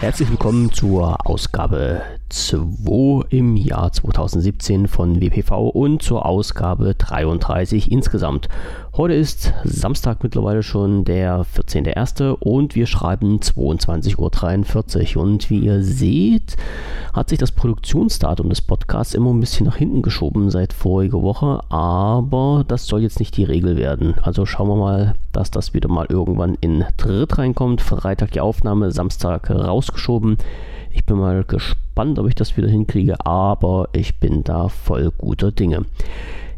Herzlich willkommen zur Ausgabe 2 im Jahr 2017 von WPV und zur Ausgabe 33 insgesamt. Heute ist Samstag mittlerweile schon der 14.01. und wir schreiben 22.43 Uhr. Und wie ihr seht, hat sich das Produktionsdatum des Podcasts immer ein bisschen nach hinten geschoben seit voriger Woche, aber das soll jetzt nicht die Regel werden. Also schauen wir mal, dass das wieder mal irgendwann in Dritt reinkommt. Freitag die Aufnahme, Samstag rausgeschoben. Ich bin mal gespannt, ob ich das wieder hinkriege, aber ich bin da voll guter Dinge.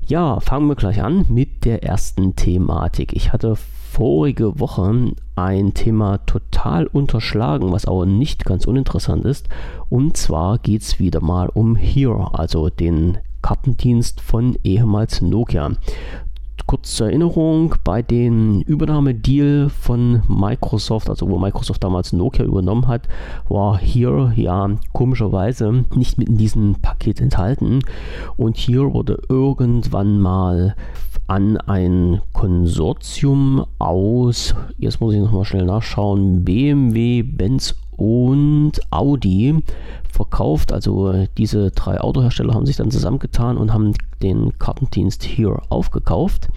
Ja, fangen wir gleich an mit der ersten Thematik. Ich hatte vorige Woche ein Thema total unterschlagen, was aber nicht ganz uninteressant ist. Und zwar geht es wieder mal um Here, also den Kartendienst von ehemals Nokia kurz zur Erinnerung, bei dem Übernahmedeal von Microsoft, also wo Microsoft damals Nokia übernommen hat, war hier ja komischerweise nicht mit in diesem Paket enthalten. Und hier wurde irgendwann mal an ein Konsortium aus, jetzt muss ich nochmal schnell nachschauen, BMW, Benz und Audi verkauft. Also diese drei Autohersteller haben sich dann zusammengetan und haben den Kartendienst hier aufgekauft.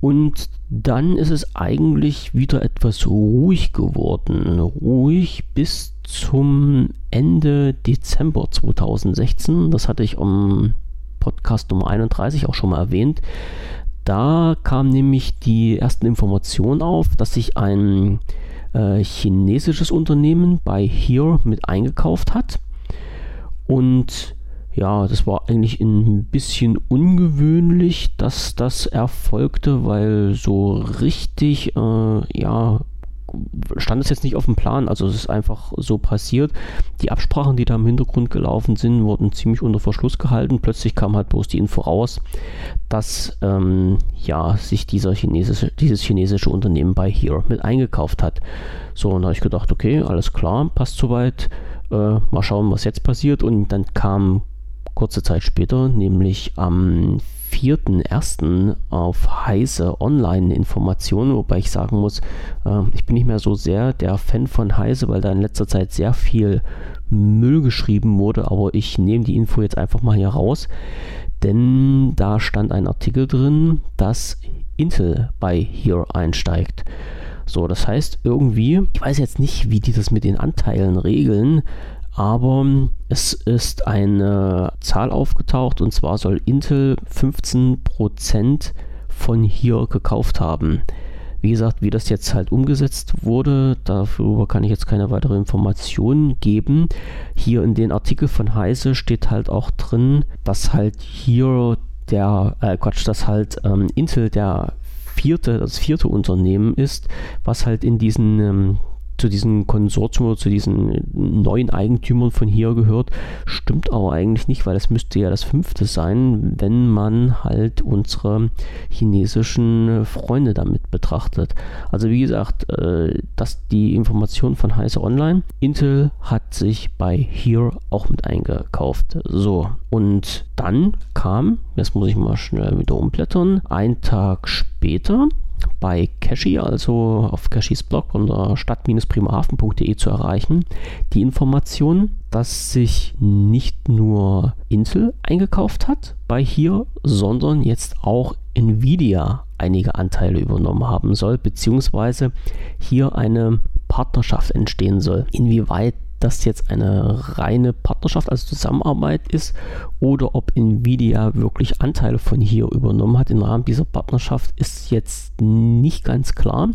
Und dann ist es eigentlich wieder etwas ruhig geworden. Ruhig bis zum Ende Dezember 2016. Das hatte ich am Podcast Nummer 31 auch schon mal erwähnt. Da kam nämlich die ersten Informationen auf, dass sich ein äh, chinesisches Unternehmen bei Here mit eingekauft hat. Und ja, das war eigentlich ein bisschen ungewöhnlich, dass das erfolgte, weil so richtig, äh, ja, stand es jetzt nicht auf dem Plan, also es ist einfach so passiert. Die Absprachen, die da im Hintergrund gelaufen sind, wurden ziemlich unter Verschluss gehalten. Plötzlich kam halt bloß die Info raus, dass ähm, ja, sich dieser chinesische, dieses chinesische Unternehmen bei Here mit eingekauft hat. So, und da habe ich gedacht, okay, alles klar, passt soweit. Äh, mal schauen, was jetzt passiert. Und dann kam kurze Zeit später, nämlich am 4.1. auf Heise Online-Informationen, wobei ich sagen muss, äh, ich bin nicht mehr so sehr der Fan von Heise, weil da in letzter Zeit sehr viel Müll geschrieben wurde, aber ich nehme die Info jetzt einfach mal hier raus, denn da stand ein Artikel drin, dass Intel bei Here einsteigt. So, das heißt irgendwie, ich weiß jetzt nicht, wie die das mit den Anteilen regeln, aber es ist eine Zahl aufgetaucht und zwar soll Intel 15% von hier gekauft haben. Wie gesagt, wie das jetzt halt umgesetzt wurde, darüber kann ich jetzt keine weitere Informationen geben. Hier in den Artikel von Heise steht halt auch drin, dass halt hier der, äh Quatsch, dass halt ähm, Intel der vierte, das vierte Unternehmen ist, was halt in diesen ähm, zu diesem Konsortium oder zu diesen neuen Eigentümern von hier gehört. Stimmt aber eigentlich nicht, weil es müsste ja das fünfte sein, wenn man halt unsere chinesischen Freunde damit betrachtet. Also wie gesagt, äh, dass die Information von Heise Online. Intel hat sich bei Here auch mit eingekauft. So, und dann kam, jetzt muss ich mal schnell wieder umblättern, ein Tag später bei Cashy, also auf Cashys Blog unter stadt-primahafen.de zu erreichen, die Information, dass sich nicht nur Intel eingekauft hat bei hier, sondern jetzt auch Nvidia einige Anteile übernommen haben soll, beziehungsweise hier eine Partnerschaft entstehen soll. Inwieweit das jetzt eine reine Partnerschaft, also Zusammenarbeit ist, oder ob Nvidia wirklich Anteile von hier übernommen hat im Rahmen dieser Partnerschaft, ist jetzt nicht ganz klar.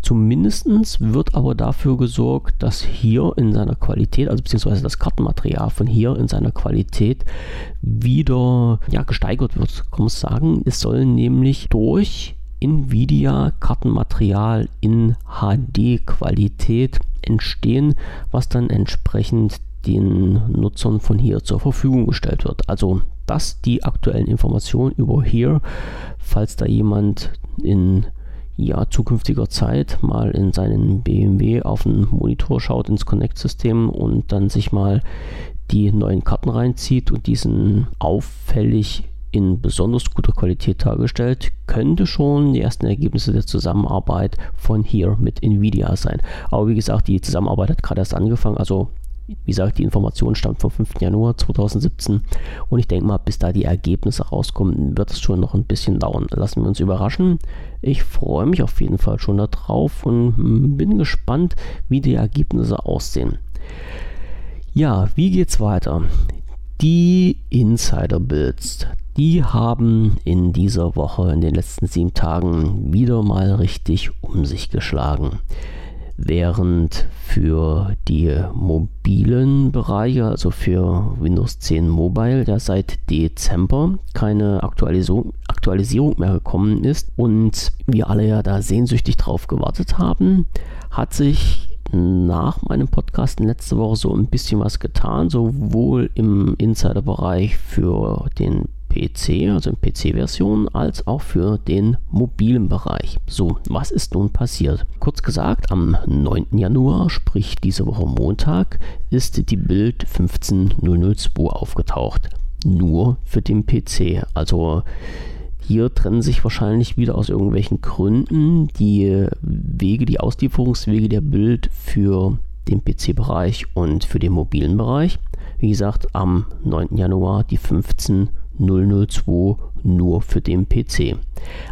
Zumindest wird aber dafür gesorgt, dass hier in seiner Qualität, also beziehungsweise das Kartenmaterial von hier in seiner Qualität wieder ja, gesteigert wird. Kann man sagen, es soll nämlich durch Nvidia-Kartenmaterial in HD-Qualität entstehen, was dann entsprechend den Nutzern von hier zur Verfügung gestellt wird. Also das die aktuellen Informationen über hier, falls da jemand in ja, zukünftiger Zeit mal in seinen BMW auf den Monitor schaut, ins Connect-System und dann sich mal die neuen Karten reinzieht und diesen auffällig in besonders guter Qualität dargestellt, könnte schon die ersten Ergebnisse der Zusammenarbeit von hier mit Nvidia sein. Aber wie gesagt, die Zusammenarbeit hat gerade erst angefangen, also wie gesagt, die Information stammt vom 5. Januar 2017 und ich denke mal, bis da die Ergebnisse rauskommen, wird es schon noch ein bisschen dauern. Lassen wir uns überraschen. Ich freue mich auf jeden Fall schon darauf und bin gespannt, wie die Ergebnisse aussehen. Ja, wie geht's weiter? Die Insider-Builds, die haben in dieser Woche, in den letzten sieben Tagen, wieder mal richtig um sich geschlagen. Während für die mobilen Bereiche, also für Windows 10 Mobile, ja seit Dezember keine Aktualisierung, Aktualisierung mehr gekommen ist und wir alle ja da sehnsüchtig drauf gewartet haben, hat sich nach meinem Podcast letzte Woche so ein bisschen was getan, sowohl im Insider-Bereich für den PC, also in PC-Version, als auch für den mobilen Bereich. So, was ist nun passiert? Kurz gesagt, am 9. Januar, sprich diese Woche Montag, ist die Bild 15002 aufgetaucht. Nur für den PC. Also hier trennen sich wahrscheinlich wieder aus irgendwelchen Gründen die Wege, die Auslieferungswege der Bild für den PC-Bereich und für den mobilen Bereich. Wie gesagt, am 9. Januar die 15002 nur für den PC.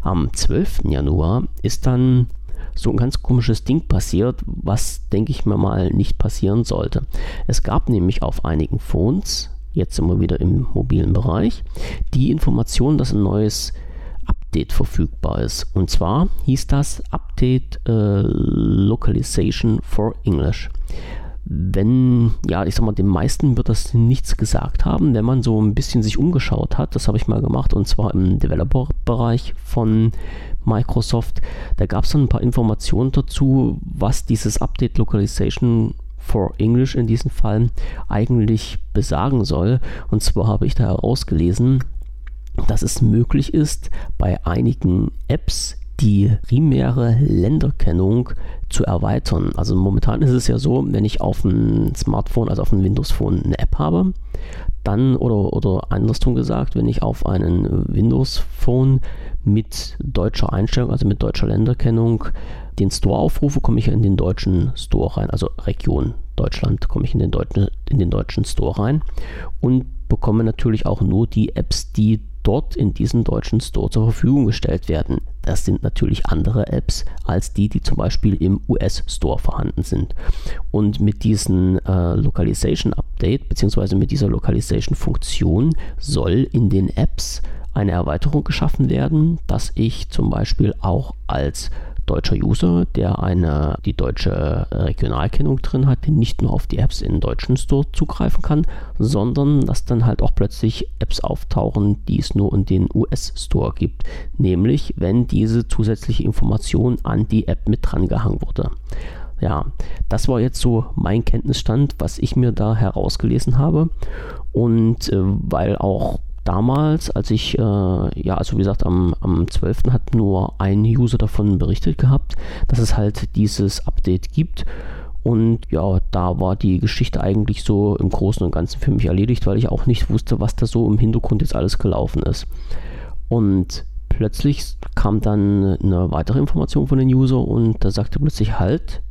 Am 12. Januar ist dann so ein ganz komisches Ding passiert, was denke ich mir mal nicht passieren sollte. Es gab nämlich auf einigen Phones, jetzt sind wir wieder im mobilen Bereich, die Information, dass ein neues Update verfügbar ist. Und zwar hieß das Update äh, Localization for English. Wenn, ja, ich sag mal, den meisten wird das nichts gesagt haben, wenn man so ein bisschen sich umgeschaut hat, das habe ich mal gemacht und zwar im Developer-Bereich von Microsoft, da gab es dann ein paar Informationen dazu, was dieses Update Localization for English in diesem Fall eigentlich besagen soll. Und zwar habe ich da herausgelesen, dass es möglich ist, bei einigen Apps die primäre Länderkennung zu erweitern. Also momentan ist es ja so, wenn ich auf ein Smartphone, also auf ein Windows Phone eine App habe, dann oder, oder andersrum gesagt, wenn ich auf einen Windows Phone mit deutscher Einstellung, also mit deutscher Länderkennung, den Store aufrufe, komme ich in den deutschen Store rein, also Region Deutschland komme ich in den, deutschen, in den deutschen Store rein und bekomme natürlich auch nur die Apps, die dort in diesem deutschen Store zur Verfügung gestellt werden. Das sind natürlich andere Apps als die, die zum Beispiel im US-Store vorhanden sind. Und mit diesem äh, Localization Update bzw. mit dieser Localization Funktion soll in den Apps eine Erweiterung geschaffen werden, dass ich zum Beispiel auch als deutscher User, der eine, die deutsche äh, Regionalkennung drin hat, nicht nur auf die Apps im deutschen Store zugreifen kann, sondern dass dann halt auch plötzlich Apps auftauchen, die es nur in den US-Store gibt. Nämlich, wenn diese zusätzliche Information an die App mit dran gehangen wurde. Ja, das war jetzt so mein Kenntnisstand, was ich mir da herausgelesen habe. Und äh, weil auch damals, als ich, äh, ja, also wie gesagt, am, am 12. hat nur ein User davon berichtet gehabt, dass es halt dieses Update gibt. Und ja, da war die Geschichte eigentlich so im Großen und Ganzen für mich erledigt, weil ich auch nicht wusste, was da so im Hintergrund jetzt alles gelaufen ist. Und plötzlich kam dann eine weitere Information von den User und da sagte plötzlich halt,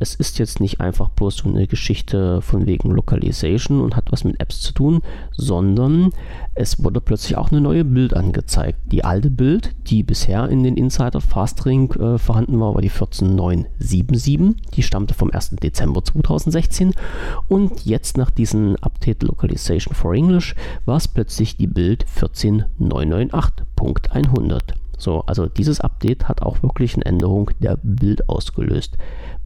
es ist jetzt nicht einfach bloß so eine Geschichte von wegen Localization und hat was mit Apps zu tun, sondern es wurde plötzlich auch eine neue Bild angezeigt. Die alte Bild, die bisher in den Insider Fastring äh, vorhanden war, war die 14977. Die stammte vom 1. Dezember 2016 und jetzt nach diesem Update Localization for English war es plötzlich die Bild 14998.100. So, also dieses Update hat auch wirklich eine Änderung der Bild ausgelöst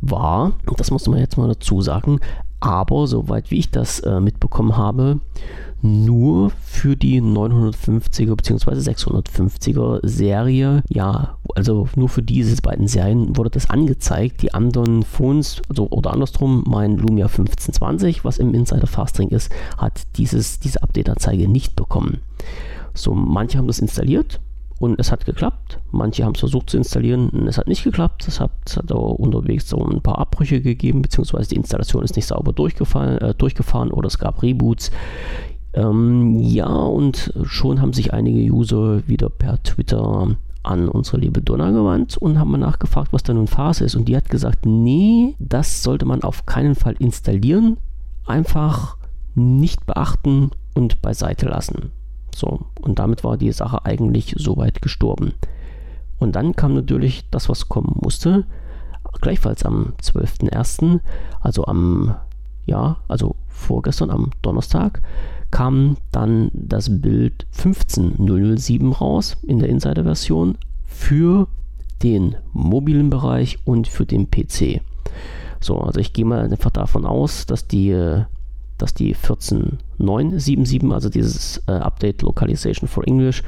war, das muss man jetzt mal dazu sagen, aber soweit wie ich das äh, mitbekommen habe, nur für die 950er bzw. 650er Serie. Ja, also nur für diese beiden Serien wurde das angezeigt. Die anderen Phones, also oder andersrum, mein Lumia 1520, was im Insider Fastring ist, hat dieses, diese Update-Anzeige nicht bekommen. So, manche haben das installiert, und es hat geklappt. Manche haben es versucht zu installieren und es hat nicht geklappt. Es hat, es hat unterwegs so ein paar Abbrüche gegeben, beziehungsweise die Installation ist nicht sauber durchgefahren, äh, durchgefahren oder es gab Reboots. Ähm, ja, und schon haben sich einige User wieder per Twitter an unsere liebe Donna gewandt und haben nachgefragt, was da nun Phase ist. Und die hat gesagt, nee, das sollte man auf keinen Fall installieren. Einfach nicht beachten und beiseite lassen. So, und damit war die Sache eigentlich soweit gestorben. Und dann kam natürlich das, was kommen musste. Gleichfalls am 12.01., also am, ja, also vorgestern am Donnerstag, kam dann das Bild 15007 raus in der Insider-Version für den mobilen Bereich und für den PC. So, also ich gehe mal einfach davon aus, dass die, dass die 14977, also dieses äh, Update Localization for English,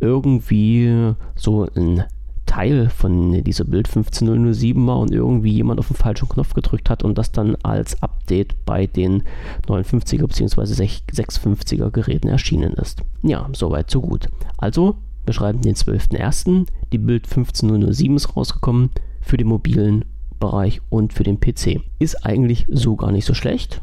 irgendwie so ein Teil von dieser Bild 15007 war und irgendwie jemand auf den falschen Knopf gedrückt hat und das dann als Update bei den 59er bzw. 650er Geräten erschienen ist. Ja, soweit so gut. Also, wir schreiben den 12.01. Die Bild 15007 ist rausgekommen für den mobilen Bereich und für den PC. Ist eigentlich so gar nicht so schlecht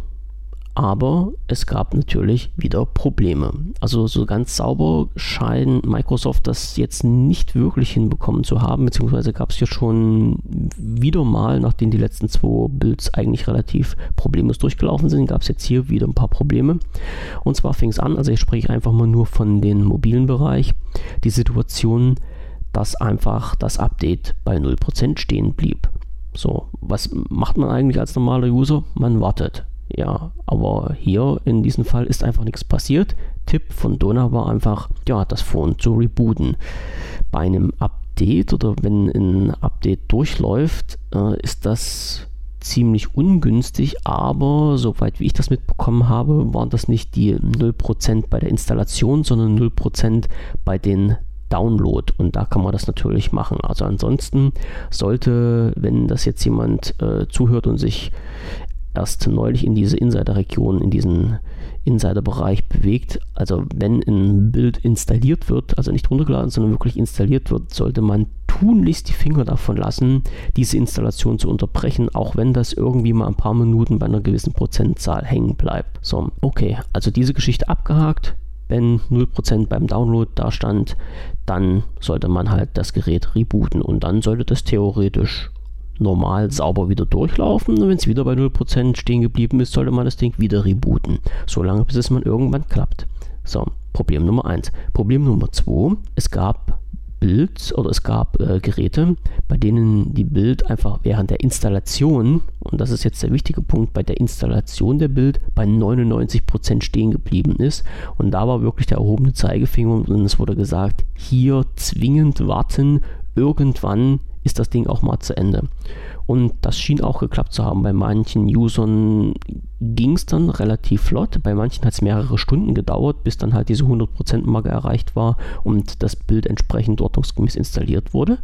aber es gab natürlich wieder Probleme. Also so ganz sauber scheint Microsoft das jetzt nicht wirklich hinbekommen zu haben, beziehungsweise gab es ja schon wieder mal, nachdem die letzten zwei Builds eigentlich relativ problemlos durchgelaufen sind, gab es jetzt hier wieder ein paar Probleme. Und zwar fing es an, also ich spreche einfach mal nur von den mobilen Bereich, die Situation, dass einfach das Update bei 0% stehen blieb. So, was macht man eigentlich als normaler User? Man wartet. Ja, aber hier in diesem Fall ist einfach nichts passiert. Tipp von Donna war einfach, ja, das Phone zu rebooten. Bei einem Update oder wenn ein Update durchläuft, äh, ist das ziemlich ungünstig, aber soweit wie ich das mitbekommen habe, waren das nicht die 0% bei der Installation, sondern 0% bei den Download und da kann man das natürlich machen. Also ansonsten sollte, wenn das jetzt jemand äh, zuhört und sich erst neulich in diese Insider-Region, in diesen Insider-Bereich bewegt. Also wenn ein Bild installiert wird, also nicht runtergeladen, sondern wirklich installiert wird, sollte man tunlichst die Finger davon lassen, diese Installation zu unterbrechen, auch wenn das irgendwie mal ein paar Minuten bei einer gewissen Prozentzahl hängen bleibt. So, okay, also diese Geschichte abgehakt. Wenn 0% beim Download da stand, dann sollte man halt das Gerät rebooten und dann sollte das theoretisch normal sauber wieder durchlaufen und wenn es wieder bei 0% stehen geblieben ist, sollte man das Ding wieder rebooten. Solange bis es mal irgendwann klappt. So, Problem Nummer 1. Problem Nummer 2. Es gab Bild oder es gab äh, Geräte, bei denen die Bild einfach während der Installation, und das ist jetzt der wichtige Punkt, bei der Installation der Bild bei 99% stehen geblieben ist. Und da war wirklich der erhobene Zeigefinger und es wurde gesagt, hier zwingend warten, irgendwann ist das Ding auch mal zu Ende. Und das schien auch geklappt zu haben. Bei manchen Usern ging es dann relativ flott. Bei manchen hat es mehrere Stunden gedauert, bis dann halt diese 100%-Marke erreicht war und das Bild entsprechend ordnungsgemäß installiert wurde.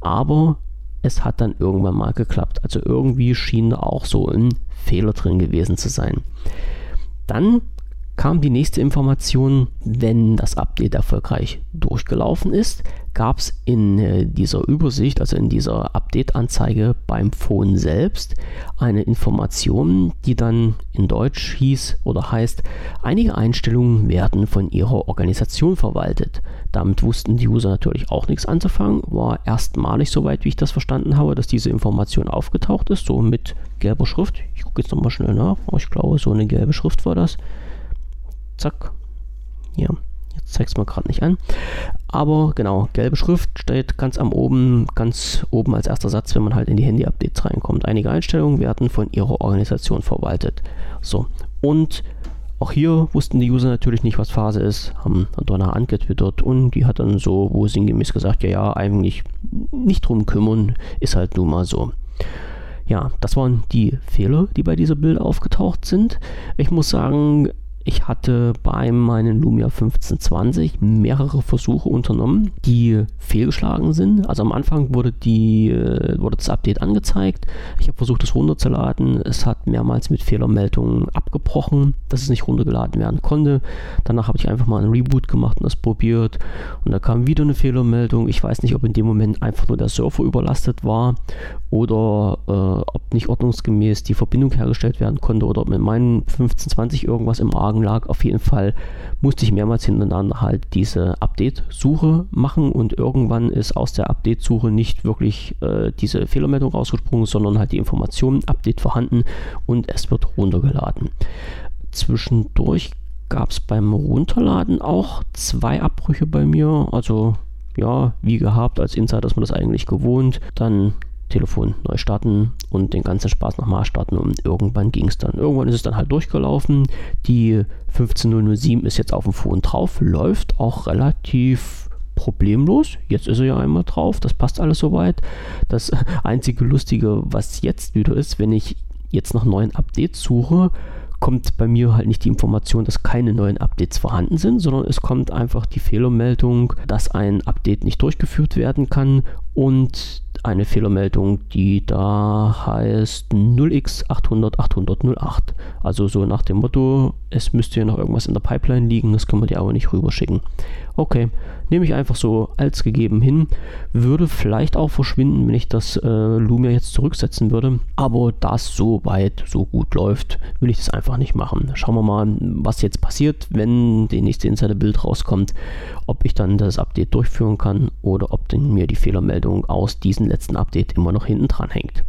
Aber es hat dann irgendwann mal geklappt. Also irgendwie schien da auch so ein Fehler drin gewesen zu sein. Dann kam die nächste Information, wenn das Update erfolgreich durchgelaufen ist, gab es in äh, dieser Übersicht, also in dieser Update-Anzeige beim Phone selbst, eine Information, die dann in Deutsch hieß oder heißt, einige Einstellungen werden von ihrer Organisation verwaltet. Damit wussten die User natürlich auch nichts anzufangen, war erstmalig, soweit wie ich das verstanden habe, dass diese Information aufgetaucht ist, so mit gelber Schrift. Ich gucke jetzt nochmal schnell nach, ich glaube, so eine gelbe Schrift war das. Zack. Ja, jetzt zeigt es mal gerade nicht an. Aber genau, gelbe Schrift steht ganz am oben, ganz oben als erster Satz, wenn man halt in die Handy-Updates reinkommt. Einige Einstellungen werden von ihrer Organisation verwaltet. So, und auch hier wussten die User natürlich nicht, was Phase ist, haben Donna angetwittert und die hat dann so wo sinngemäß gesagt, ja, ja, eigentlich nicht drum kümmern, ist halt nun mal so. Ja, das waren die Fehler, die bei dieser Bild aufgetaucht sind. Ich muss sagen, ich hatte bei meinem Lumia 1520 mehrere Versuche unternommen, die fehlgeschlagen sind. Also am Anfang wurde, die, äh, wurde das Update angezeigt. Ich habe versucht, es runterzuladen. Es hat mehrmals mit Fehlermeldungen abgebrochen, dass es nicht runtergeladen werden konnte. Danach habe ich einfach mal einen Reboot gemacht und das probiert. Und da kam wieder eine Fehlermeldung. Ich weiß nicht, ob in dem Moment einfach nur der Surfer überlastet war oder äh, ob nicht ordnungsgemäß die Verbindung hergestellt werden konnte oder ob mit meinem 1520 irgendwas im Argen Anlagen lag. Auf jeden Fall musste ich mehrmals hintereinander halt diese Update-Suche machen und irgendwann ist aus der Update-Suche nicht wirklich äh, diese Fehlermeldung rausgesprungen, sondern halt die Information, Update vorhanden und es wird runtergeladen. Zwischendurch gab es beim Runterladen auch zwei Abbrüche bei mir. Also ja, wie gehabt, als Insider ist man das eigentlich gewohnt. Dann Telefon neu starten und den ganzen Spaß nochmal starten und irgendwann ging es dann. Irgendwann ist es dann halt durchgelaufen. Die 15007 ist jetzt auf dem Phone drauf, läuft auch relativ problemlos. Jetzt ist er ja einmal drauf, das passt alles soweit. Das einzige Lustige, was jetzt wieder ist, wenn ich jetzt nach neuen Updates suche, kommt bei mir halt nicht die Information, dass keine neuen Updates vorhanden sind, sondern es kommt einfach die Fehlermeldung, dass ein Update nicht durchgeführt werden kann und eine Fehlermeldung, die da heißt 0x800 Also so nach dem Motto, es müsste ja noch irgendwas in der Pipeline liegen, das können wir dir aber nicht rüberschicken. Okay, nehme ich einfach so als gegeben hin. Würde vielleicht auch verschwinden, wenn ich das äh, Lumia jetzt zurücksetzen würde. Aber da es so weit, so gut läuft, will ich das einfach nicht machen. Schauen wir mal, was jetzt passiert, wenn die nächste Insider-Bild rauskommt. Ob ich dann das Update durchführen kann oder ob mir die Fehlermeldung aus diesem letzten Update immer noch hinten dran hängt.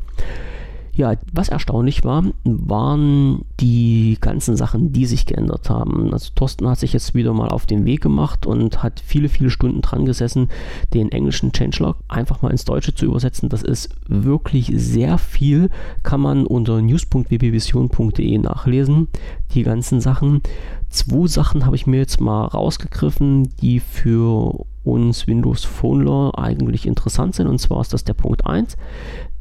Ja, was erstaunlich war, waren die ganzen Sachen, die sich geändert haben. Also Thorsten hat sich jetzt wieder mal auf den Weg gemacht und hat viele, viele Stunden dran gesessen, den englischen Changelog einfach mal ins Deutsche zu übersetzen. Das ist wirklich sehr viel, kann man unter news.wbvision.de nachlesen, die ganzen Sachen. Zwei Sachen habe ich mir jetzt mal rausgegriffen, die für uns Windows Phoneler eigentlich interessant sind. Und zwar ist das der Punkt 1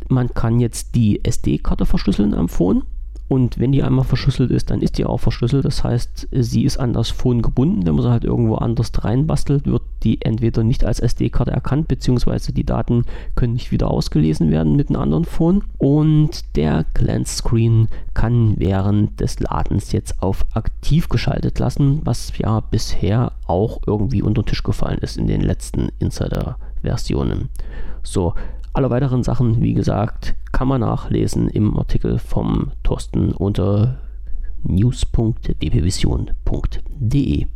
man kann jetzt die SD-Karte verschlüsseln am Phone. Und wenn die einmal verschlüsselt ist, dann ist die auch verschlüsselt. Das heißt, sie ist an das Phone gebunden. Wenn man sie halt irgendwo anders reinbastelt, wird die entweder nicht als SD-Karte erkannt, beziehungsweise die Daten können nicht wieder ausgelesen werden mit einem anderen Phone. Und der Glance Screen kann während des Ladens jetzt auf aktiv geschaltet lassen, was ja bisher auch irgendwie unter den Tisch gefallen ist in den letzten Insider-Versionen. So, alle weiteren Sachen, wie gesagt, kann man nachlesen im Artikel vom Thorsten unter news.wpvision.de.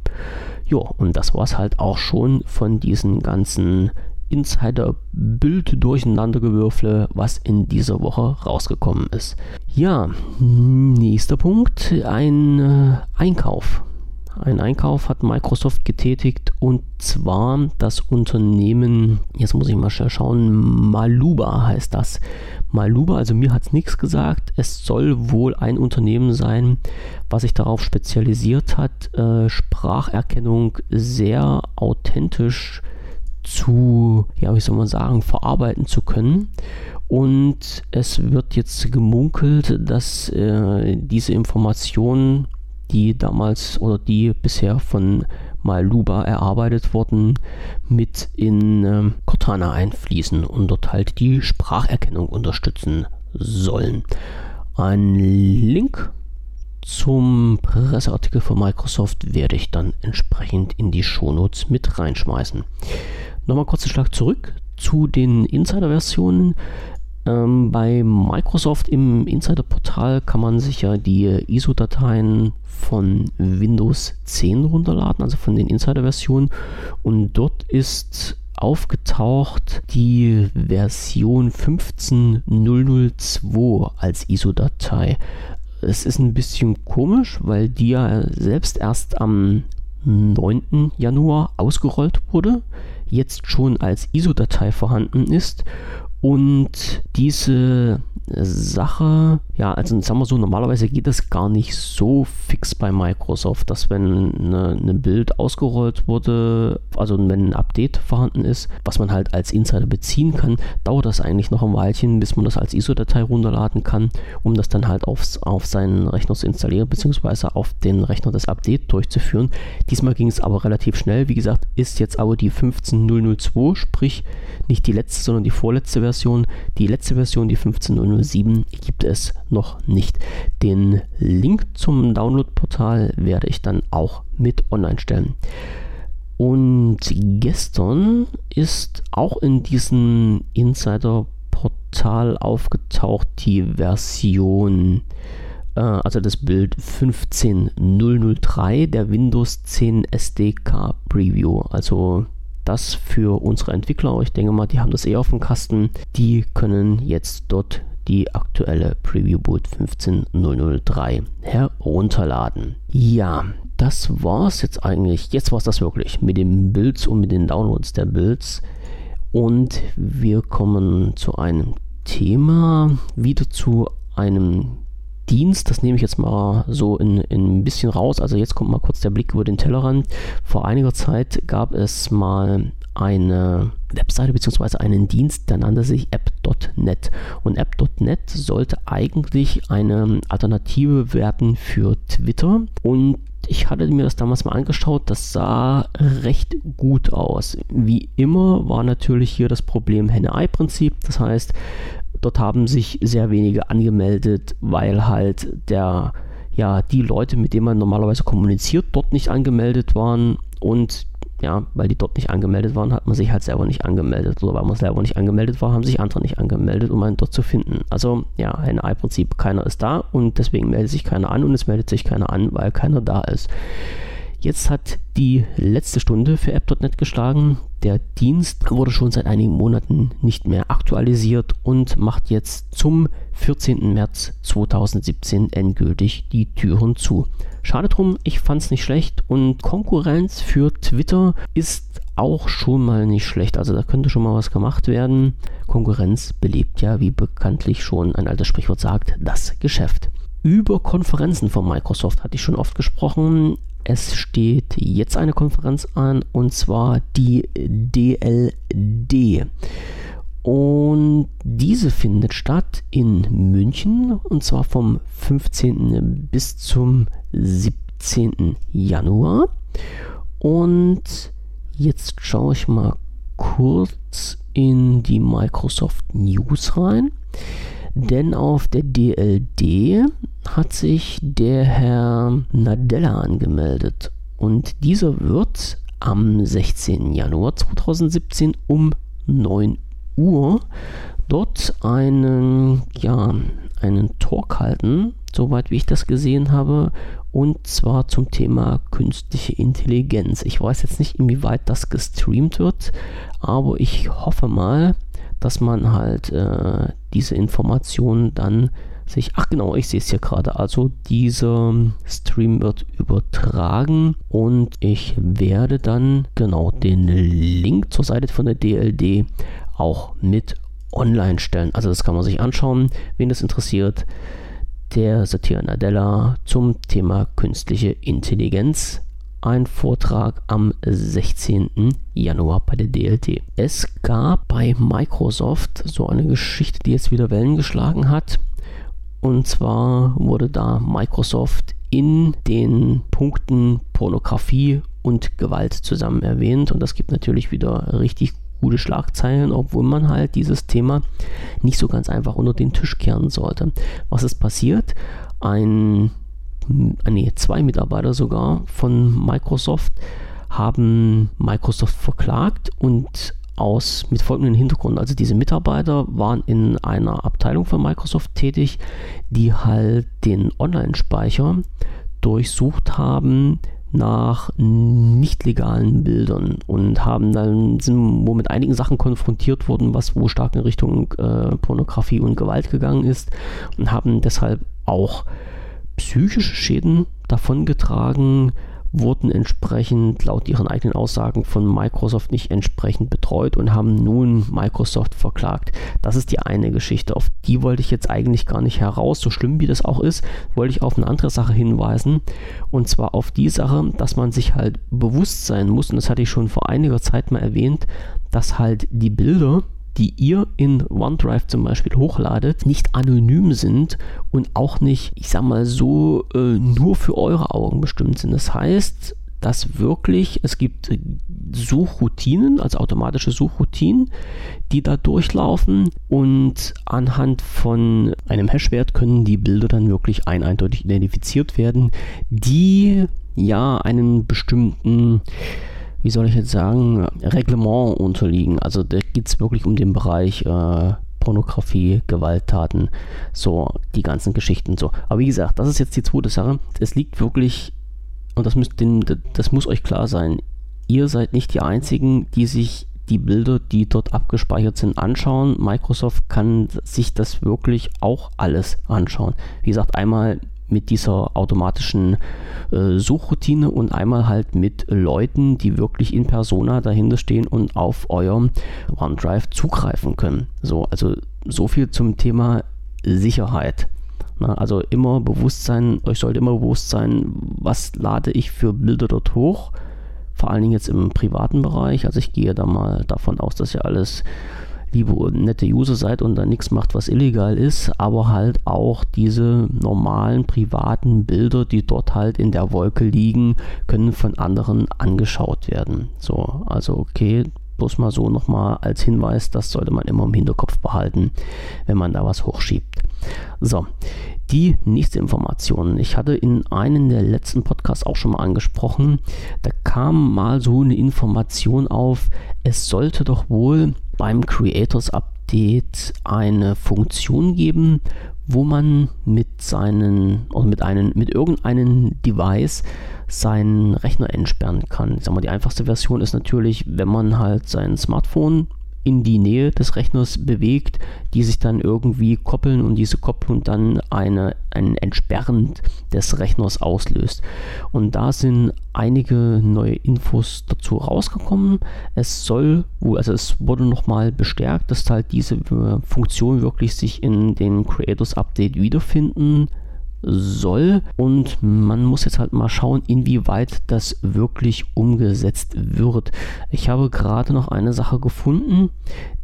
Ja, und das war es halt auch schon von diesen ganzen Insider-Bild-Durcheinandergewürfle, was in dieser Woche rausgekommen ist. Ja, nächster Punkt, ein äh, Einkauf. Ein Einkauf hat Microsoft getätigt und zwar das Unternehmen, jetzt muss ich mal schauen, Maluba heißt das. Maluba, also mir hat es nichts gesagt. Es soll wohl ein Unternehmen sein, was sich darauf spezialisiert hat, äh, Spracherkennung sehr authentisch zu, ja, wie soll man sagen, verarbeiten zu können. Und es wird jetzt gemunkelt, dass äh, diese Informationen die damals oder die bisher von Maluba erarbeitet wurden, mit in ähm, Cortana einfließen und dort halt die Spracherkennung unterstützen sollen. Ein Link zum Presseartikel von Microsoft werde ich dann entsprechend in die Shownotes mit reinschmeißen. Nochmal kurz den Schlag zurück zu den Insider-Versionen. Ähm, bei Microsoft im Insider-Portal kann man sich ja die ISO-Dateien von Windows 10 runterladen, also von den Insider-Versionen. Und dort ist aufgetaucht die Version 15002 als ISO-Datei. Es ist ein bisschen komisch, weil die ja selbst erst am 9. Januar ausgerollt wurde, jetzt schon als ISO-Datei vorhanden ist und diese Sache, ja, also sagen wir so, normalerweise geht das gar nicht so fix bei Microsoft, dass wenn eine, Bild ausgerollt wurde, also wenn ein Update vorhanden ist, was man halt als Insider beziehen kann, dauert das eigentlich noch ein Weilchen, bis man das als ISO-Datei runterladen kann, um das dann halt aufs, auf seinen Rechner zu installieren, beziehungsweise auf den Rechner das Update durchzuführen. Diesmal ging es aber relativ schnell, wie gesagt, ist jetzt aber die 15002, sprich nicht die letzte, sondern die vorletzte Version. Die letzte Version, die 15007, gibt es noch nicht. Den Link zum Download-Portal werde ich dann auch mit online stellen. Und gestern ist auch in diesem Insider-Portal aufgetaucht die Version äh, also das Bild 15003 der Windows 10 SDK Preview. Also das für unsere Entwickler, ich denke mal, die haben das eh auf dem Kasten, die können jetzt dort die aktuelle Preview Boot 15003 herunterladen. Ja, das war's jetzt eigentlich. Jetzt war's das wirklich mit den Builds und mit den Downloads der Builds. Und wir kommen zu einem Thema, wieder zu einem Dienst, das nehme ich jetzt mal so in, in ein bisschen raus. Also jetzt kommt mal kurz der Blick über den Tellerrand. Vor einiger Zeit gab es mal eine Webseite bzw. einen Dienst, der nannte sich App.net. Und App.net sollte eigentlich eine Alternative werden für Twitter. Und ich hatte mir das damals mal angeschaut, das sah recht gut aus. Wie immer war natürlich hier das Problem Henne-Ei-Prinzip. Das heißt, Dort haben sich sehr wenige angemeldet, weil halt der, ja, die Leute, mit denen man normalerweise kommuniziert, dort nicht angemeldet waren und ja, weil die dort nicht angemeldet waren, hat man sich halt selber nicht angemeldet. Oder weil man selber nicht angemeldet war, haben sich andere nicht angemeldet, um einen dort zu finden. Also ja, ein Ei-Prinzip, keiner ist da und deswegen meldet sich keiner an und es meldet sich keiner an, weil keiner da ist. Jetzt hat die letzte Stunde für App.net geschlagen. Der Dienst wurde schon seit einigen Monaten nicht mehr aktualisiert und macht jetzt zum 14. März 2017 endgültig die Türen zu. Schade drum, ich fand es nicht schlecht und Konkurrenz für Twitter ist auch schon mal nicht schlecht. Also da könnte schon mal was gemacht werden. Konkurrenz belebt ja, wie bekanntlich schon ein altes Sprichwort sagt, das Geschäft. Über Konferenzen von Microsoft hatte ich schon oft gesprochen. Es steht jetzt eine Konferenz an und zwar die DLD. Und diese findet statt in München und zwar vom 15. bis zum 17. Januar. Und jetzt schaue ich mal kurz in die Microsoft News rein. Denn auf der DLD hat sich der Herr Nadella angemeldet. Und dieser wird am 16. Januar 2017 um 9 Uhr dort einen, ja, einen Talk halten, soweit wie ich das gesehen habe, und zwar zum Thema künstliche Intelligenz. Ich weiß jetzt nicht, inwieweit das gestreamt wird, aber ich hoffe mal, dass man halt äh, diese Informationen dann sich, ach genau, ich sehe es hier gerade, also dieser Stream wird übertragen und ich werde dann genau den Link zur Seite von der DLD auch mit online stellen. Also das kann man sich anschauen, wen das interessiert. Der Satya Nadella zum Thema künstliche Intelligenz ein Vortrag am 16. Januar bei der DLT. Es gab bei Microsoft so eine Geschichte, die jetzt wieder Wellen geschlagen hat. Und zwar wurde da Microsoft in den Punkten Pornografie und Gewalt zusammen erwähnt. Und das gibt natürlich wieder richtig gute Schlagzeilen, obwohl man halt dieses Thema nicht so ganz einfach unter den Tisch kehren sollte. Was ist passiert? Ein nee, zwei Mitarbeiter sogar von Microsoft haben Microsoft verklagt und aus mit folgendem Hintergrund. Also diese Mitarbeiter waren in einer Abteilung von Microsoft tätig, die halt den Online-Speicher durchsucht haben nach nicht legalen Bildern und haben dann sind wo mit einigen Sachen konfrontiert worden, was wo stark in Richtung äh, Pornografie und Gewalt gegangen ist und haben deshalb auch psychische Schäden davongetragen, wurden entsprechend laut ihren eigenen Aussagen von Microsoft nicht entsprechend betreut und haben nun Microsoft verklagt. Das ist die eine Geschichte. Auf die wollte ich jetzt eigentlich gar nicht heraus. So schlimm wie das auch ist, wollte ich auf eine andere Sache hinweisen. Und zwar auf die Sache, dass man sich halt bewusst sein muss, und das hatte ich schon vor einiger Zeit mal erwähnt, dass halt die Bilder, die ihr in OneDrive zum Beispiel hochladet, nicht anonym sind und auch nicht, ich sag mal so, äh, nur für eure Augen bestimmt sind. Das heißt, dass wirklich, es gibt Suchroutinen, also automatische Suchroutinen, die da durchlaufen und anhand von einem Hashwert können die Bilder dann wirklich ein eindeutig identifiziert werden, die ja einen bestimmten wie soll ich jetzt sagen, Reglement unterliegen. Also da geht es wirklich um den Bereich äh, Pornografie, Gewalttaten, so die ganzen Geschichten so. Aber wie gesagt, das ist jetzt die zweite Sache. Es liegt wirklich, und das, müsst, das muss euch klar sein, ihr seid nicht die Einzigen, die sich die Bilder, die dort abgespeichert sind, anschauen. Microsoft kann sich das wirklich auch alles anschauen. Wie gesagt, einmal mit dieser automatischen äh, Suchroutine und einmal halt mit Leuten, die wirklich in Persona dahinter stehen und auf eurem OneDrive zugreifen können. So, also so viel zum Thema Sicherheit. Na, also immer bewusst sein, euch sollte immer bewusst sein, was lade ich für Bilder dort hoch. Vor allen Dingen jetzt im privaten Bereich. Also ich gehe da mal davon aus, dass ihr alles liebe und nette User seid und dann nichts macht, was illegal ist, aber halt auch diese normalen privaten Bilder, die dort halt in der Wolke liegen, können von anderen angeschaut werden. So, also okay, bloß mal so nochmal als Hinweis, das sollte man immer im Hinterkopf behalten, wenn man da was hochschiebt. So, die nächste Information. Ich hatte in einem der letzten Podcasts auch schon mal angesprochen, da kam mal so eine Information auf, es sollte doch wohl beim Creators Update eine Funktion geben, wo man mit seinen oder mit einem mit irgendeinem Device seinen Rechner entsperren kann. Ich sag mal, die einfachste Version ist natürlich, wenn man halt sein Smartphone in die Nähe des Rechners bewegt, die sich dann irgendwie koppeln und diese Kopplung dann eine, ein Entsperren des Rechners auslöst. Und da sind einige neue Infos dazu rausgekommen. Es soll also es wurde nochmal bestärkt, dass halt diese äh, Funktion wirklich sich in den Creators Update wiederfinden soll und man muss jetzt halt mal schauen, inwieweit das wirklich umgesetzt wird. Ich habe gerade noch eine Sache gefunden,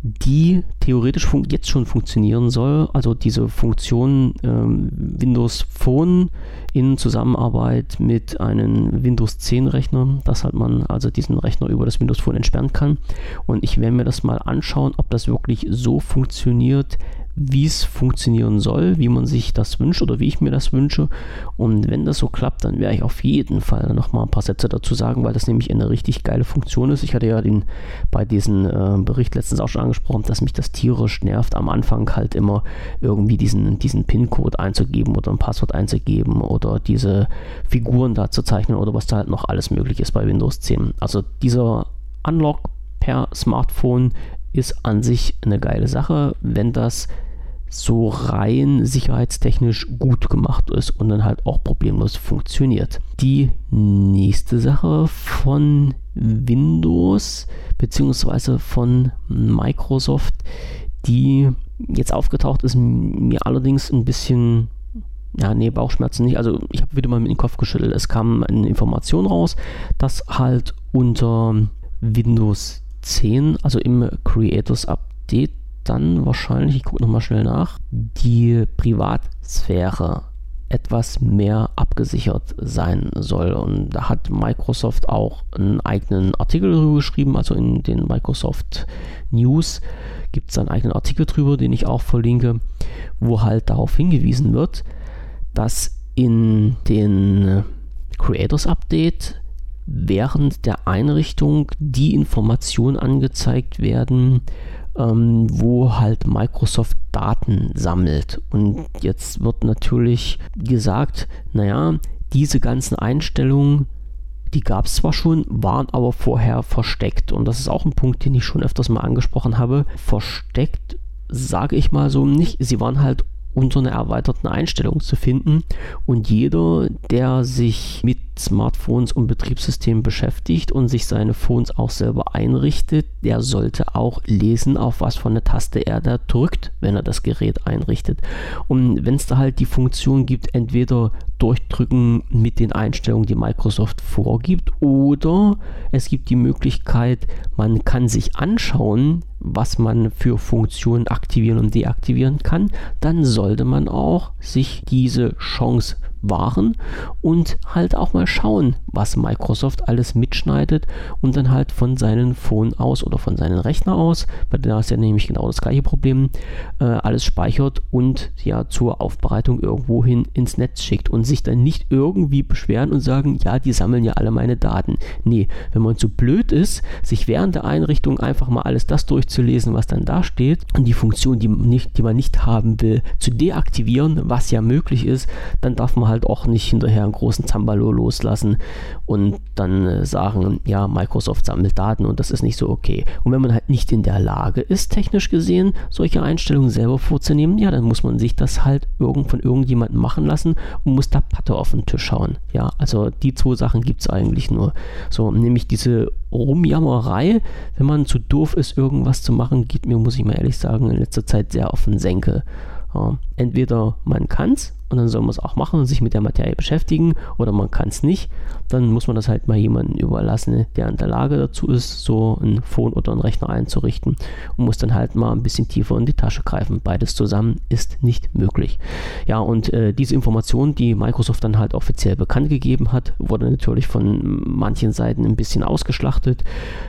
die theoretisch jetzt schon funktionieren soll. Also diese Funktion ähm, Windows Phone in Zusammenarbeit mit einem Windows 10 Rechner, dass halt man also diesen Rechner über das Windows Phone entsperren kann. Und ich werde mir das mal anschauen, ob das wirklich so funktioniert, wie es funktionieren soll, wie man sich das wünscht oder wie ich mir das wünsche. Und wenn das so klappt, dann werde ich auf jeden Fall noch mal ein paar Sätze dazu sagen, weil das nämlich eine richtig geile Funktion ist. Ich hatte ja den bei diesem äh, Bericht letztens auch schon angesprochen, dass mich das tierisch nervt, am Anfang halt immer irgendwie diesen, diesen PIN-Code einzugeben oder ein Passwort einzugeben oder diese Figuren da zu zeichnen oder was da halt noch alles möglich ist bei Windows 10. Also dieser Unlock per Smartphone ist an sich eine geile Sache, wenn das so rein sicherheitstechnisch gut gemacht ist und dann halt auch problemlos funktioniert. Die nächste Sache von Windows bzw. von Microsoft, die jetzt aufgetaucht ist, mir allerdings ein bisschen ja, nee, Bauchschmerzen nicht. Also ich habe wieder mal mit dem Kopf geschüttelt. Es kam eine Information raus, dass halt unter Windows 10, also im Creators Update, dann wahrscheinlich, ich gucke nochmal schnell nach, die Privatsphäre etwas mehr abgesichert sein soll. Und da hat Microsoft auch einen eigenen Artikel darüber geschrieben, also in den Microsoft News gibt es einen eigenen Artikel drüber, den ich auch verlinke, wo halt darauf hingewiesen wird, dass in den Creators Update während der Einrichtung die Informationen angezeigt werden, ähm, wo halt Microsoft Daten sammelt. Und jetzt wird natürlich gesagt, naja, diese ganzen Einstellungen, die gab es zwar schon, waren aber vorher versteckt. Und das ist auch ein Punkt, den ich schon öfters mal angesprochen habe. Versteckt sage ich mal so nicht. Sie waren halt unter einer erweiterten Einstellung zu finden. Und jeder, der sich mit Smartphones und Betriebssystemen beschäftigt und sich seine Phones auch selber einrichtet, der sollte auch lesen, auf was von der Taste er da drückt, wenn er das Gerät einrichtet. Und wenn es da halt die Funktion gibt, entweder durchdrücken mit den Einstellungen, die Microsoft vorgibt, oder es gibt die Möglichkeit, man kann sich anschauen, was man für Funktionen aktivieren und deaktivieren kann, dann sollte man auch sich diese Chance waren und halt auch mal schauen, was Microsoft alles mitschneidet und dann halt von seinen Phone aus oder von seinen Rechner aus, bei der ist ja nämlich genau das gleiche Problem, äh, alles speichert und ja zur Aufbereitung irgendwohin ins Netz schickt und sich dann nicht irgendwie beschweren und sagen, ja, die sammeln ja alle meine Daten. Nee, wenn man zu blöd ist, sich während der Einrichtung einfach mal alles das durchzulesen, was dann da steht und die Funktion, die, nicht, die man nicht haben will, zu deaktivieren, was ja möglich ist, dann darf man halt auch nicht hinterher einen großen Zambalo loslassen und dann äh, sagen, ja, Microsoft sammelt Daten und das ist nicht so okay. Und wenn man halt nicht in der Lage ist, technisch gesehen, solche Einstellungen selber vorzunehmen, ja, dann muss man sich das halt irgend, von irgendjemandem machen lassen und muss da Patte auf den Tisch hauen. Ja, also die zwei Sachen gibt es eigentlich nur. So, nämlich diese Rumjammerei, wenn man zu doof ist, irgendwas zu machen, geht mir, muss ich mal ehrlich sagen, in letzter Zeit sehr auf den Senkel. Ja, entweder man kann es und dann soll man es auch machen und sich mit der Materie beschäftigen oder man kann es nicht. Dann muss man das halt mal jemandem überlassen, der in der Lage dazu ist, so ein Phone oder einen Rechner einzurichten und muss dann halt mal ein bisschen tiefer in die Tasche greifen. Beides zusammen ist nicht möglich. Ja, und äh, diese Information, die Microsoft dann halt offiziell bekannt gegeben hat, wurde natürlich von manchen Seiten ein bisschen ausgeschlachtet.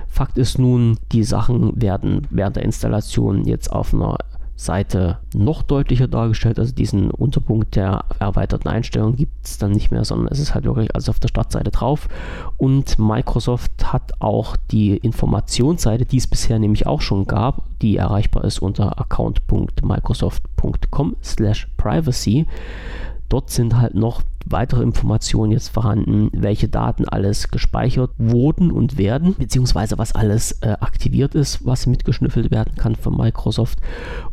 Fakt ist nun, die Sachen werden während der Installation jetzt auf einer Seite noch deutlicher dargestellt. Also diesen Unterpunkt der erweiterten Einstellungen gibt es dann nicht mehr, sondern es ist halt wirklich alles auf der Startseite drauf. Und Microsoft hat auch die Informationsseite, die es bisher nämlich auch schon gab, die erreichbar ist unter account.microsoft.com/privacy. Dort sind halt noch weitere Informationen jetzt vorhanden, welche Daten alles gespeichert wurden und werden, beziehungsweise was alles äh, aktiviert ist, was mitgeschnüffelt werden kann von Microsoft.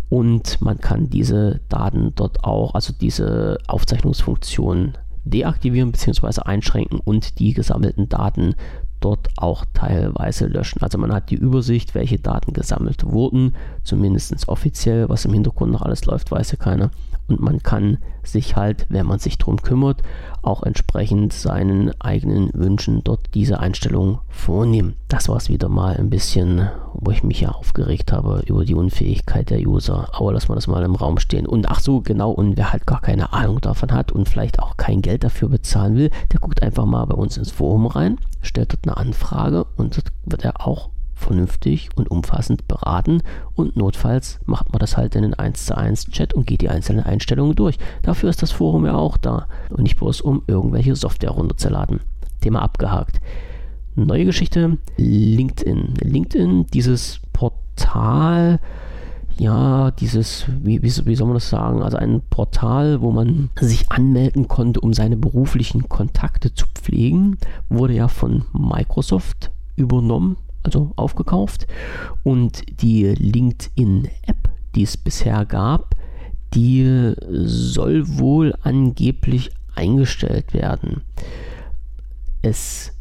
Und man kann diese Daten dort auch, also diese Aufzeichnungsfunktion deaktivieren bzw. einschränken und die gesammelten Daten dort auch teilweise löschen. Also man hat die Übersicht, welche Daten gesammelt wurden, zumindest offiziell, was im Hintergrund noch alles läuft, weiß ja keiner und man kann sich halt, wenn man sich darum kümmert, auch entsprechend seinen eigenen Wünschen dort diese Einstellung vornehmen. Das war es wieder mal ein bisschen, wo ich mich ja aufgeregt habe über die Unfähigkeit der User. Aber lassen wir das mal im Raum stehen. Und ach so, genau, und wer halt gar keine Ahnung davon hat und vielleicht auch kein Geld dafür bezahlen will, der guckt einfach mal bei uns ins Forum rein, stellt dort eine Anfrage und dort wird er auch vernünftig und umfassend beraten und notfalls macht man das halt in einen 1 zu 1 Chat und geht die einzelnen Einstellungen durch. Dafür ist das Forum ja auch da und nicht bloß um irgendwelche Software runterzuladen. Thema abgehakt. Neue Geschichte, LinkedIn. LinkedIn, dieses Portal, ja, dieses, wie, wie, wie, soll man das sagen, also ein Portal, wo man sich anmelden konnte, um seine beruflichen Kontakte zu pflegen, wurde ja von Microsoft übernommen also aufgekauft. Und die LinkedIn-App, die es bisher gab, die soll wohl angeblich eingestellt werden. Es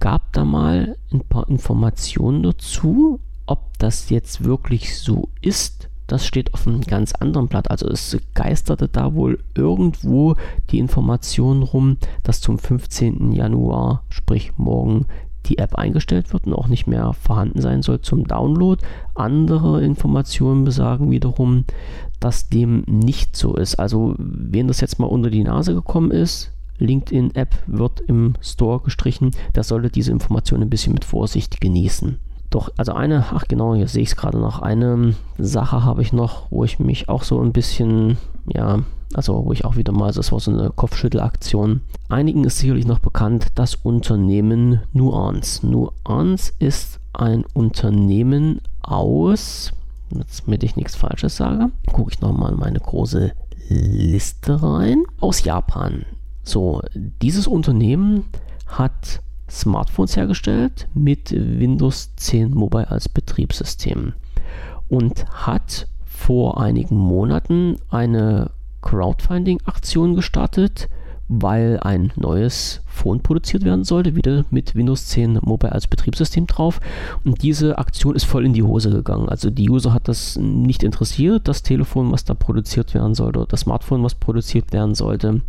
gab da mal ein paar Informationen dazu, ob das jetzt wirklich so ist. Das steht auf einem ganz anderen Blatt. Also es geisterte da wohl irgendwo die Information rum, dass zum 15. Januar, sprich morgen, die App eingestellt wird und auch nicht mehr vorhanden sein soll zum Download. Andere Informationen besagen wiederum, dass dem nicht so ist. Also, wen das jetzt mal unter die Nase gekommen ist, LinkedIn-App wird im Store gestrichen, der sollte diese Information ein bisschen mit Vorsicht genießen. Doch, also eine, ach genau, hier sehe ich es gerade noch, eine Sache habe ich noch, wo ich mich auch so ein bisschen, ja, also wo ich auch wieder mal, das war so eine Kopfschüttelaktion. Einigen ist sicherlich noch bekannt das Unternehmen Nuance. Nuance ist ein Unternehmen aus, damit ich nichts Falsches sage, gucke ich nochmal in meine große Liste rein, aus Japan. So, dieses Unternehmen hat Smartphones hergestellt mit Windows 10 Mobile als Betriebssystem und hat vor einigen Monaten eine Crowdfunding-Aktion gestartet, weil ein neues Phone produziert werden sollte, wieder mit Windows 10 Mobile als Betriebssystem drauf. Und diese Aktion ist voll in die Hose gegangen. Also die User hat das nicht interessiert, das Telefon, was da produziert werden sollte, das Smartphone, was produziert werden sollte.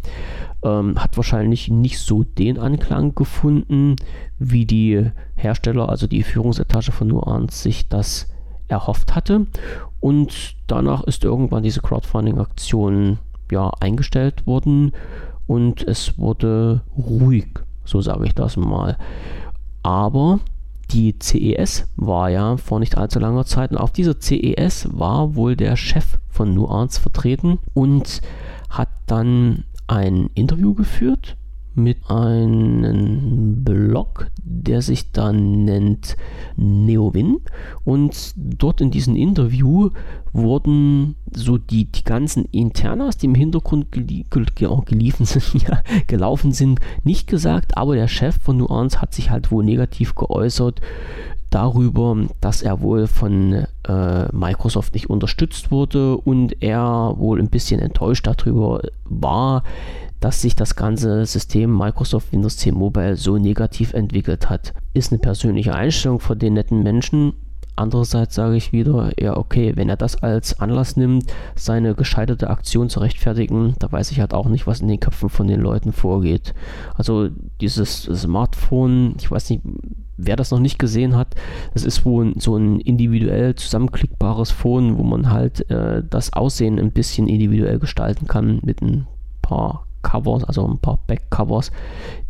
Ähm, hat wahrscheinlich nicht so den Anklang gefunden, wie die Hersteller, also die Führungsetage von Nuance, sich das erhofft hatte. Und danach ist irgendwann diese Crowdfunding-Aktion ja, eingestellt worden. und es wurde ruhig, so sage ich das mal. Aber die CES war ja vor nicht allzu langer Zeit und auf dieser CES war wohl der Chef von Nuance vertreten und hat dann ein Interview geführt mit einem Blog, der sich dann nennt Neowin. Und dort in diesem Interview wurden so die, die ganzen Internas, die im Hintergrund gelie geliefen sind, ja, gelaufen sind, nicht gesagt, aber der Chef von Nuance hat sich halt wohl negativ geäußert darüber, dass er wohl von äh, Microsoft nicht unterstützt wurde und er wohl ein bisschen enttäuscht darüber war, dass sich das ganze System Microsoft Windows 10 Mobile so negativ entwickelt hat. Ist eine persönliche Einstellung von den netten Menschen. Andererseits sage ich wieder, ja okay, wenn er das als Anlass nimmt, seine gescheiterte Aktion zu rechtfertigen, da weiß ich halt auch nicht, was in den Köpfen von den Leuten vorgeht. Also dieses Smartphone, ich weiß nicht, wer das noch nicht gesehen hat, das ist wohl so ein individuell zusammenklickbares Phone, wo man halt äh, das Aussehen ein bisschen individuell gestalten kann mit ein paar Covers, also ein paar Backcovers,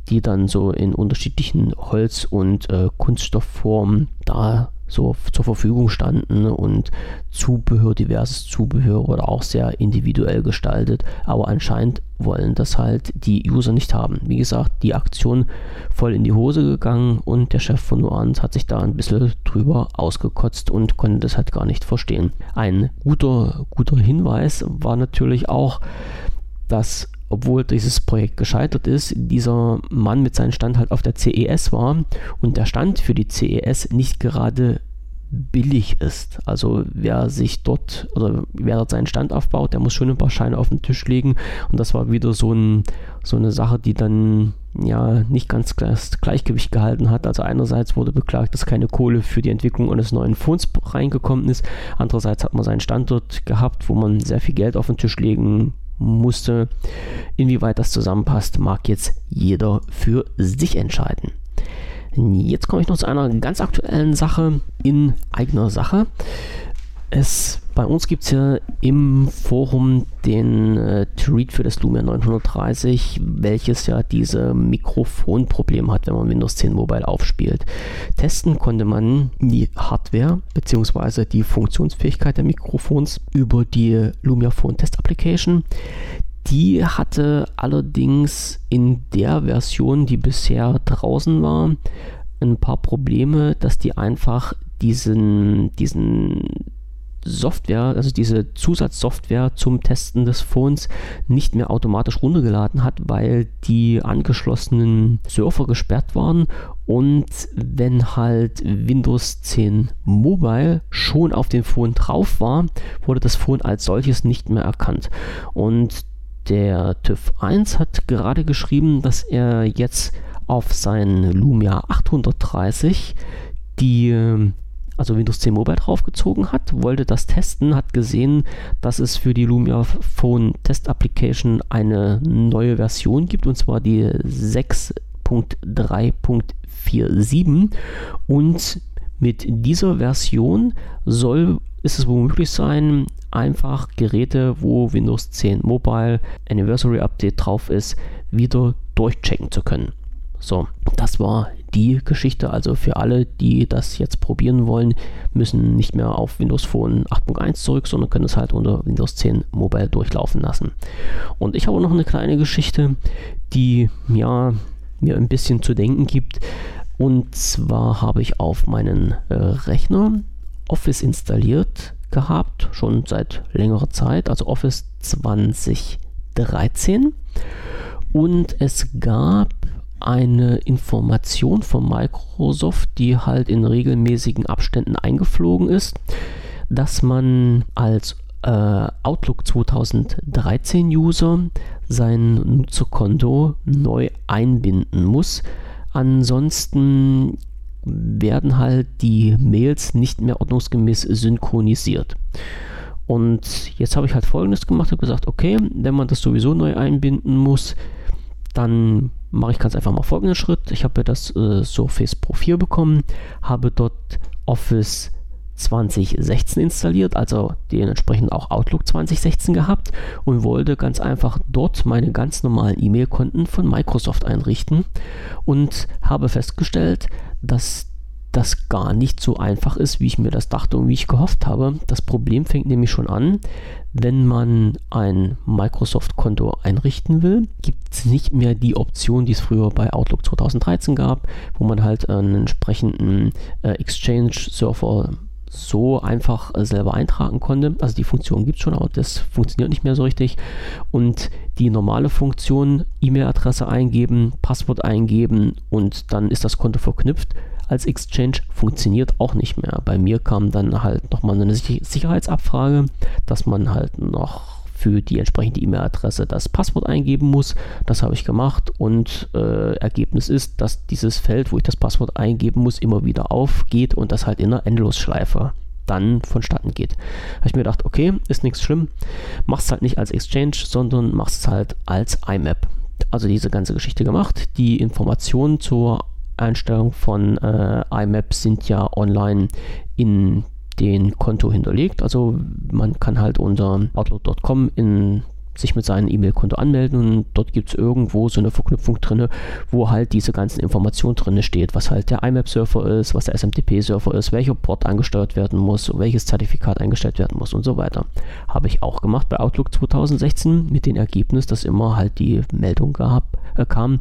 die dann so in unterschiedlichen Holz- und äh, Kunststoffformen da so zur Verfügung standen und Zubehör, diverses Zubehör oder auch sehr individuell gestaltet. Aber anscheinend wollen das halt die User nicht haben. Wie gesagt, die Aktion voll in die Hose gegangen und der Chef von Nuance hat sich da ein bisschen drüber ausgekotzt und konnte das halt gar nicht verstehen. Ein guter, guter Hinweis war natürlich auch, dass obwohl dieses Projekt gescheitert ist, dieser Mann mit seinem Stand halt auf der CES war und der Stand für die CES nicht gerade billig ist. Also wer sich dort oder wer dort seinen Stand aufbaut, der muss schon ein paar Scheine auf den Tisch legen und das war wieder so, ein, so eine Sache, die dann ja nicht ganz das Gleichgewicht gehalten hat. Also einerseits wurde beklagt, dass keine Kohle für die Entwicklung eines neuen Fonds reingekommen ist. Andererseits hat man seinen Standort gehabt, wo man sehr viel Geld auf den Tisch legen musste. Inwieweit das zusammenpasst, mag jetzt jeder für sich entscheiden. Jetzt komme ich noch zu einer ganz aktuellen Sache in eigener Sache. Es, bei uns gibt es ja im Forum den äh, Tweet für das Lumia 930, welches ja diese Mikrofonprobleme hat, wenn man Windows 10 Mobile aufspielt. Testen konnte man die Hardware bzw. die Funktionsfähigkeit der Mikrofons über die Lumia Phone Test Application. Die hatte allerdings in der Version, die bisher draußen war, ein paar Probleme, dass die einfach diesen, diesen Software, also diese Zusatzsoftware zum Testen des Phones nicht mehr automatisch runtergeladen hat, weil die angeschlossenen Surfer gesperrt waren und wenn halt Windows 10 Mobile schon auf dem Phone drauf war, wurde das Phone als solches nicht mehr erkannt. Und der TÜV 1 hat gerade geschrieben, dass er jetzt auf sein Lumia 830 die also Windows 10 Mobile draufgezogen hat, wollte das testen, hat gesehen, dass es für die Lumia Phone Test Application eine neue Version gibt, und zwar die 6.3.47 und mit dieser Version soll ist es wohl möglich sein, einfach Geräte, wo Windows 10 Mobile Anniversary Update drauf ist, wieder durchchecken zu können. So, das war die Geschichte. Also für alle, die das jetzt probieren wollen, müssen nicht mehr auf Windows Phone 8.1 zurück, sondern können es halt unter Windows 10 Mobile durchlaufen lassen. Und ich habe noch eine kleine Geschichte, die ja, mir ein bisschen zu denken gibt. Und zwar habe ich auf meinen äh, Rechner Office installiert gehabt, schon seit längerer Zeit, also Office 2013. Und es gab eine Information von Microsoft, die halt in regelmäßigen Abständen eingeflogen ist, dass man als äh, Outlook 2013 User sein Nutzerkonto neu einbinden muss. Ansonsten werden halt die Mails nicht mehr ordnungsgemäß synchronisiert. Und jetzt habe ich halt folgendes gemacht, habe gesagt, okay, wenn man das sowieso neu einbinden muss, dann mache ich ganz einfach mal folgenden Schritt. Ich habe das äh, Surface Pro 4 bekommen, habe dort Office 2016 installiert, also dementsprechend auch Outlook 2016 gehabt und wollte ganz einfach dort meine ganz normalen E-Mail-Konten von Microsoft einrichten und habe festgestellt, dass das gar nicht so einfach ist, wie ich mir das dachte und wie ich gehofft habe. Das Problem fängt nämlich schon an, wenn man ein Microsoft-Konto einrichten will, gibt es nicht mehr die Option, die es früher bei Outlook 2013 gab, wo man halt einen entsprechenden äh, Exchange-Server so einfach äh, selber eintragen konnte. Also die Funktion gibt es schon, aber das funktioniert nicht mehr so richtig. Und die normale Funktion, E-Mail-Adresse eingeben, Passwort eingeben und dann ist das Konto verknüpft, als Exchange funktioniert auch nicht mehr. Bei mir kam dann halt nochmal eine Sicherheitsabfrage, dass man halt noch für die entsprechende E-Mail-Adresse das Passwort eingeben muss. Das habe ich gemacht und äh, Ergebnis ist, dass dieses Feld, wo ich das Passwort eingeben muss, immer wieder aufgeht und das halt in einer Endlosschleife dann vonstatten geht. Habe ich mir gedacht, okay, ist nichts schlimm, mach's halt nicht als Exchange, sondern mach's halt als IMAP. Also diese ganze Geschichte gemacht, die Informationen zur Einstellungen von äh, IMAP sind ja online in den Konto hinterlegt. Also man kann halt unter outlook.com in sich mit seinem E-Mail-Konto anmelden und dort gibt es irgendwo so eine Verknüpfung drin, wo halt diese ganzen Informationen drin steht, was halt der IMAP-Server ist, was der SMTP-Server ist, welcher Port angesteuert werden muss, welches Zertifikat eingestellt werden muss und so weiter. Habe ich auch gemacht bei Outlook 2016 mit dem Ergebnis, dass immer halt die Meldung gab, äh, kam,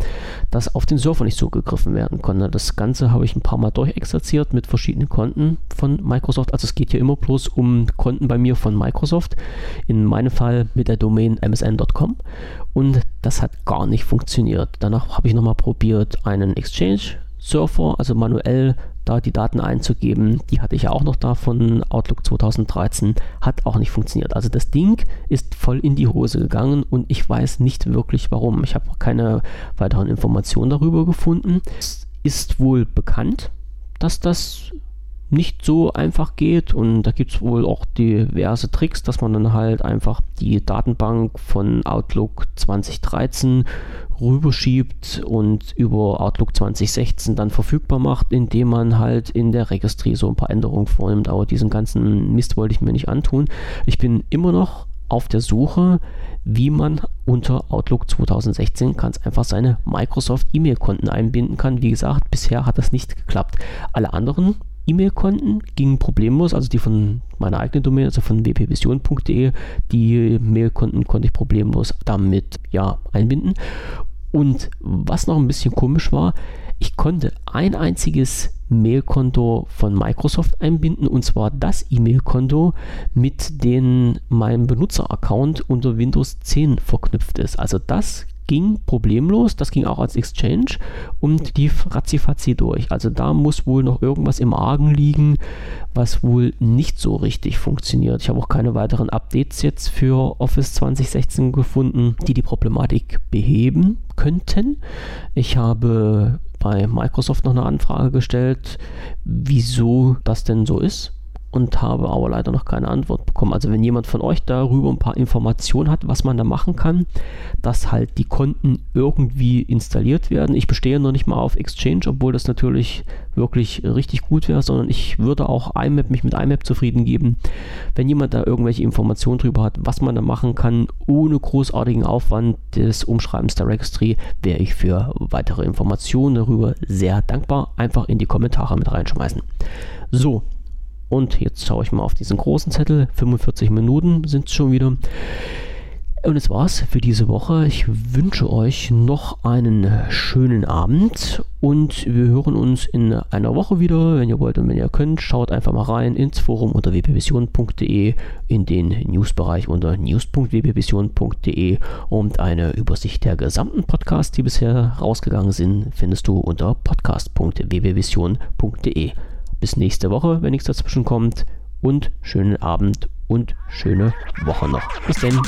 dass auf den Server nicht zugegriffen werden konnte. Das Ganze habe ich ein paar Mal durchexerziert mit verschiedenen Konten von Microsoft. Also es geht hier immer bloß um Konten bei mir von Microsoft. In meinem Fall mit der Domain msn.com und das hat gar nicht funktioniert. Danach habe ich nochmal probiert, einen Exchange-Surfer, also manuell da die Daten einzugeben. Die hatte ich ja auch noch da von Outlook 2013, hat auch nicht funktioniert. Also das Ding ist voll in die Hose gegangen und ich weiß nicht wirklich warum. Ich habe keine weiteren Informationen darüber gefunden. Es ist wohl bekannt, dass das nicht so einfach geht und da gibt es wohl auch diverse Tricks, dass man dann halt einfach die Datenbank von Outlook 2013 rüberschiebt und über Outlook 2016 dann verfügbar macht, indem man halt in der Registry so ein paar Änderungen vornimmt. Aber diesen ganzen Mist wollte ich mir nicht antun. Ich bin immer noch auf der Suche, wie man unter Outlook 2016 ganz einfach seine Microsoft E-Mail-Konten einbinden kann. Wie gesagt, bisher hat das nicht geklappt. Alle anderen E-Mail-Konten gingen problemlos, also die von meiner eigenen Domain, also von wpvision.de, die Mail-Konten konnte ich problemlos damit ja einbinden. Und was noch ein bisschen komisch war, ich konnte ein einziges Mailkonto von Microsoft einbinden und zwar das E-Mail-Konto, mit dem mein Benutzer-Account unter Windows 10 verknüpft ist. Also das ging problemlos, das ging auch als Exchange und die ratzifatzi durch. Also da muss wohl noch irgendwas im Argen liegen, was wohl nicht so richtig funktioniert. Ich habe auch keine weiteren Updates jetzt für Office 2016 gefunden, die die Problematik beheben könnten. Ich habe bei Microsoft noch eine Anfrage gestellt, wieso das denn so ist und habe aber leider noch keine Antwort bekommen. Also wenn jemand von euch darüber ein paar Informationen hat, was man da machen kann, dass halt die Konten irgendwie installiert werden. Ich bestehe noch nicht mal auf Exchange, obwohl das natürlich wirklich richtig gut wäre, sondern ich würde auch IMAP, mich mit IMAP zufrieden geben. Wenn jemand da irgendwelche Informationen darüber hat, was man da machen kann, ohne großartigen Aufwand des Umschreibens der Registry, wäre ich für weitere Informationen darüber sehr dankbar. Einfach in die Kommentare mit reinschmeißen. So, und jetzt schaue ich mal auf diesen großen Zettel. 45 Minuten sind es schon wieder. Und das war's für diese Woche. Ich wünsche euch noch einen schönen Abend und wir hören uns in einer Woche wieder. Wenn ihr wollt und wenn ihr könnt, schaut einfach mal rein ins Forum unter wpvision.de, in den Newsbereich unter news.wpvision.de und eine Übersicht der gesamten Podcasts, die bisher rausgegangen sind, findest du unter podcast.wpvision.de. Bis nächste Woche, wenn nichts dazwischen kommt. Und schönen Abend und schöne Woche noch. Bis denn.